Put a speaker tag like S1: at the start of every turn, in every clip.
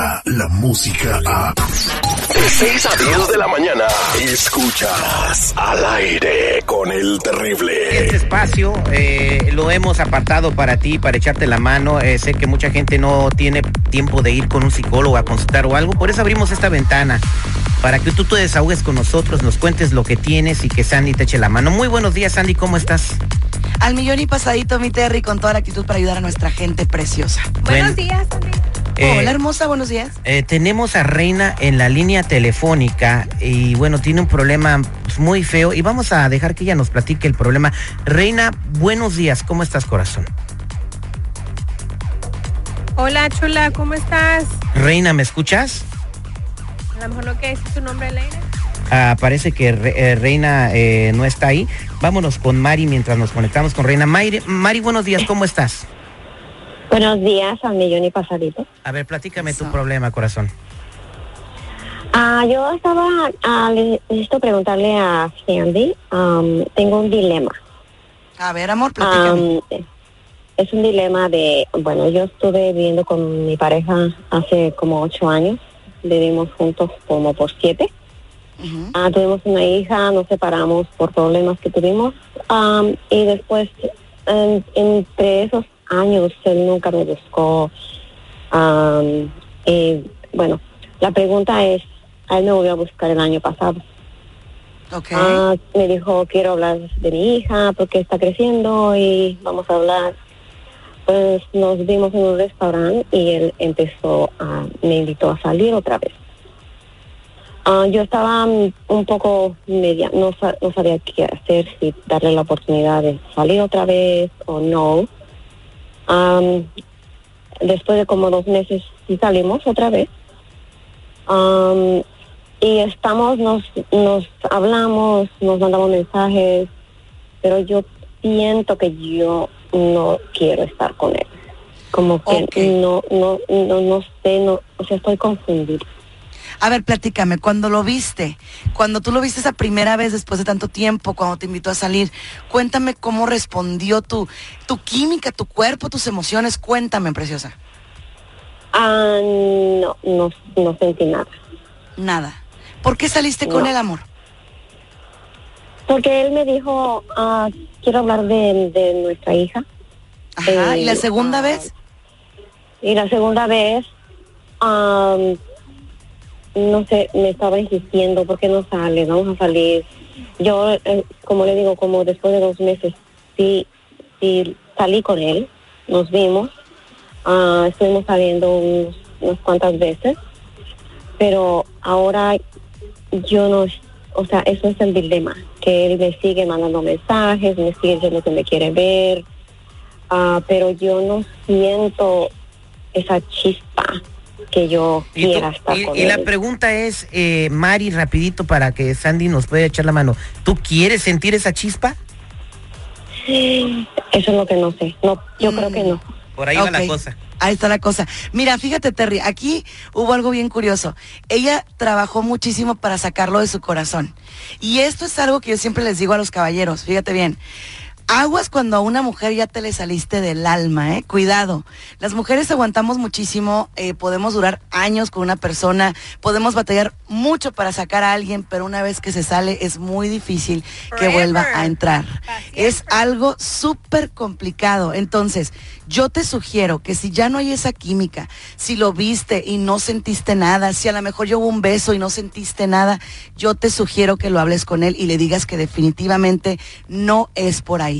S1: llega la música a...
S2: De 6 a 10 de la mañana, escuchas al aire con el terrible.
S3: Este espacio eh, lo hemos apartado para ti, para echarte la mano. Eh, sé que mucha gente no tiene tiempo de ir con un psicólogo a consultar o algo, por eso abrimos esta ventana para que tú te desahogues con nosotros, nos cuentes lo que tienes y que Sandy te eche la mano. Muy buenos días, Sandy, ¿cómo estás?
S4: Al millón y pasadito, mi Terry, con toda la actitud para ayudar a nuestra gente preciosa.
S5: Buenos días, Sandy.
S3: Eh,
S4: Hola, hermosa, buenos días.
S3: Eh, tenemos a Reina en la línea telefónica y bueno, tiene un problema muy feo y vamos a dejar que ella nos platique el problema. Reina, buenos días, ¿cómo estás, corazón?
S5: Hola, chula, ¿cómo estás?
S3: Reina, ¿me escuchas?
S5: A lo mejor no que decir tu nombre, Elena.
S3: Ah, parece que Re- eh, Reina eh, no está ahí. Vámonos con Mari mientras nos conectamos con Reina. Mari, Mari, buenos días, ¿cómo estás?
S6: Buenos días, al millón y pasadito.
S3: A ver, platícame tu problema, corazón.
S6: Ah, yo estaba, ah, le- necesito preguntarle a Sandy, am, tengo un dilema.
S4: A ver, amor, platícame.
S6: Am, es un dilema de, bueno, yo estuve viviendo con mi pareja hace como ocho años, vivimos juntos como por siete. Ah, tuvimos una hija, nos separamos por problemas que tuvimos am, y después, en- entre esos años, él nunca me buscó. y, bueno, la pregunta es, a él me volvió a buscar el año pasado. Ah, me dijo, quiero hablar de mi hija porque está creciendo y vamos a hablar. Pues nos vimos en un restaurante y él empezó a, me invitó a salir otra vez. Ah, yo estaba un poco media, no, no sabía qué hacer, si darle la oportunidad de salir otra vez o no. Am, después de como dos meses sí salimos otra vez. Y estamos, nos, nos hablamos, nos mandamos mensajes, pero yo siento que yo no quiero estar con él. Como que no, no, no, no sé, no, o sea, estoy confundida.
S4: A ver, platícame, cuando lo viste, cuando tú lo viste esa primera vez después de tanto tiempo, cuando te invitó a salir, cuéntame cómo respondió tu, tu química, tu cuerpo, tus emociones, cuéntame, preciosa.
S6: Ah, no, no, no sentí nada.
S4: Nada. ¿Por qué saliste con él, amor?
S6: Porque él me dijo, ah, quiero hablar de, de nuestra hija.
S4: Ajá, ¿y la
S6: Eh,
S4: segunda
S6: ah,
S4: vez?
S6: Y la segunda vez, am, no sé, me estaba insistiendo, ¿por qué no sale? Vamos a salir. Yo, eh, como le digo, como después de dos meses, sí, sí salí con él, nos vimos, ah, estuvimos saliendo unos- unas cuantas veces, pero ahora yo no, o sea, eso es el dilema, que él me sigue mandando mensajes, me sigue diciendo que me quiere ver, ah, pero yo no siento esa chispa que yo
S3: Y, tú-
S6: quiera estar
S3: y-
S6: con
S3: y la pregunta es, eh, Mari, rapidito para que Sandy nos pueda echar la mano. ¿Tú quieres sentir esa chispa?
S6: Eso es lo que no sé. No, yo
S4: Mm.
S6: creo que no.
S3: Por ahí va la cosa.
S4: Ahí está la cosa. Mira, fíjate, Terry, aquí hubo algo bien curioso. Ella trabajó muchísimo para sacarlo de su corazón. Y esto es algo que yo siempre les digo a los caballeros, fíjate bien. Aguas cuando a una mujer ya te le saliste del alma, ¿eh? Cuidado. Las mujeres aguantamos muchísimo, eh, podemos durar años con una persona, podemos batallar mucho para sacar a alguien, pero una vez que se sale es muy difícil que vuelva a entrar. Es algo súper complicado. Entonces, yo te sugiero que si ya no hay esa química, si lo viste y no sentiste nada, si a lo mejor yo hubo un beso y no sentiste nada, yo te sugiero que lo hables con él y le digas que definitivamente no es por ahí.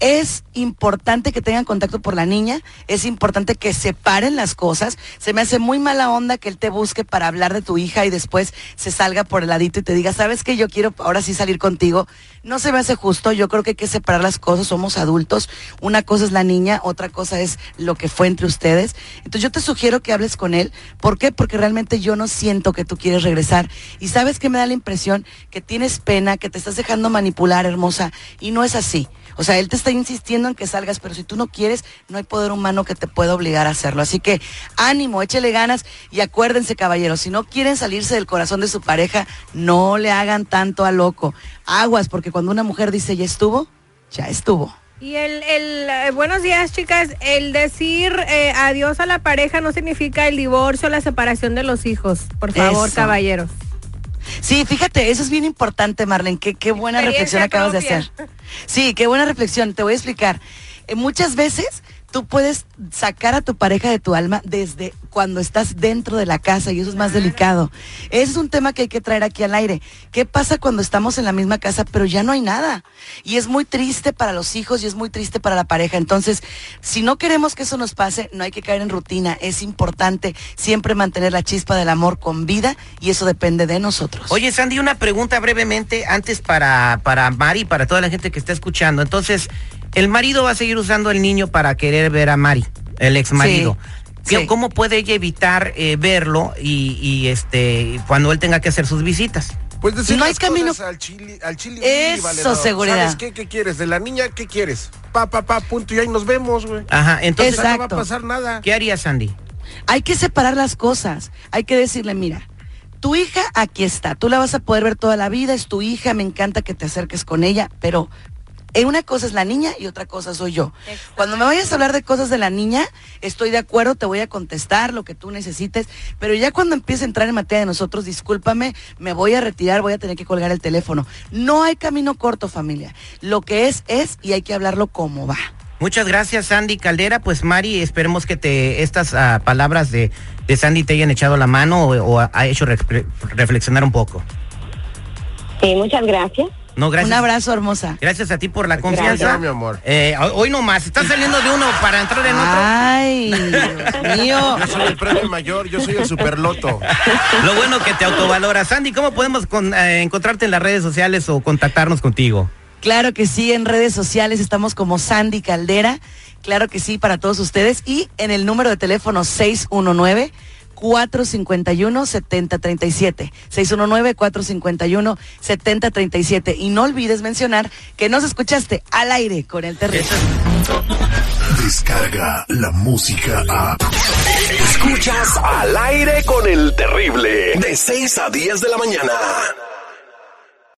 S4: Es importante que tengan contacto por la niña, es importante que separen las cosas. Se me hace muy mala onda que él te busque para hablar de tu hija y después se salga por el ladito y te diga, ¿sabes que Yo quiero ahora sí salir contigo. No se me hace justo, yo creo que hay que separar las cosas, somos adultos. Una cosa es la niña, otra cosa es lo que fue entre ustedes. Entonces yo te sugiero que hables con él. ¿Por qué? Porque realmente yo no siento que tú quieres regresar. Y sabes que me da la impresión que tienes pena, que te estás dejando manipular, hermosa. Y no es así. O sea, él te está insistiendo en que salgas, pero si tú no quieres, no hay poder humano que te pueda obligar a hacerlo. Así que ánimo, échele ganas y acuérdense, caballeros, si no quieren salirse del corazón de su pareja, no le hagan tanto a loco. Aguas, porque cuando una mujer dice ya estuvo, ya estuvo.
S5: Y el, el eh, buenos días, chicas. El decir eh, adiós a la pareja no significa el divorcio o la separación de los hijos. Por favor,
S4: Eso.
S5: caballeros.
S4: Sí, fíjate, eso es bien importante, Marlene. Qué, qué buena reflexión acabas de hacer. Sí, qué buena reflexión. Te voy a explicar. Eh, muchas veces tú puedes sacar a tu pareja de tu alma desde cuando estás dentro de la casa y eso es más delicado. Ese es un tema que hay que traer aquí al aire. ¿Qué pasa cuando estamos en la misma casa pero ya no hay nada? Y es muy triste para los hijos y es muy triste para la pareja. Entonces, si no queremos que eso nos pase, no hay que caer en rutina. Es importante siempre mantener la chispa del amor con vida y eso depende de nosotros.
S3: Oye, Sandy, una pregunta brevemente antes para, para Mari para toda la gente que está escuchando. Entonces, el marido va a seguir usando al niño para querer ver a Mari, el ex marido.
S4: Sí, sí.
S3: ¿Cómo puede ella evitar eh, verlo y, y, este cuando él tenga que hacer sus visitas?
S7: Pues decir
S4: No hay camino-
S7: al
S4: Eso,
S7: valedor.
S4: seguridad.
S7: ¿Sabes qué? ¿Qué quieres? ¿De la niña qué quieres? Pa, pa, pa, punto y ahí nos vemos, güey.
S3: Ajá, entonces,
S7: no va a pasar nada.
S3: ¿qué haría Sandy?
S4: Hay que separar las cosas. Hay que decirle, mira, tu hija aquí está. Tú la vas a poder ver toda la vida. Es tu hija. Me encanta que te acerques con ella. Pero una cosa es la niña y otra cosa soy yo. Cuando me vayas a hablar de cosas de la niña, estoy de acuerdo, te voy a contestar lo que tú necesites. Pero ya cuando empiece a entrar en materia de nosotros, discúlpame, me voy a retirar, voy a tener que colgar el teléfono. No hay camino corto, familia. Lo que es, es y hay que hablarlo como va.
S3: Muchas gracias, Sandy Caldera. Pues Mari, esperemos que te estas ah, palabras de, de Sandy te hayan echado la mano o, o ha hecho re- reflexionar un poco.
S6: Sí, muchas gracias.
S3: No, gracias.
S4: Un abrazo, hermosa.
S3: Gracias a ti por la
S7: Gracias,
S3: confianza.
S7: mi amor.
S3: Eh, hoy nomás, estás saliendo de uno para entrar en otro.
S4: Ay, Dios mío.
S7: Yo soy el premio mayor, yo soy el superloto.
S3: Lo bueno que te autovaloras. Sandy, ¿cómo podemos con- eh, encontrarte en las redes sociales o contactarnos contigo?
S4: Claro que sí, en redes sociales estamos como Sandy Caldera. Claro que sí, para todos ustedes. Y en el número de teléfono 619. 451-7037. 619-451-7037. Y no olvides mencionar que nos escuchaste al aire con el terrible.
S1: Descarga la música a.
S2: Escuchas al aire con el terrible. De 6 a 10 de la mañana.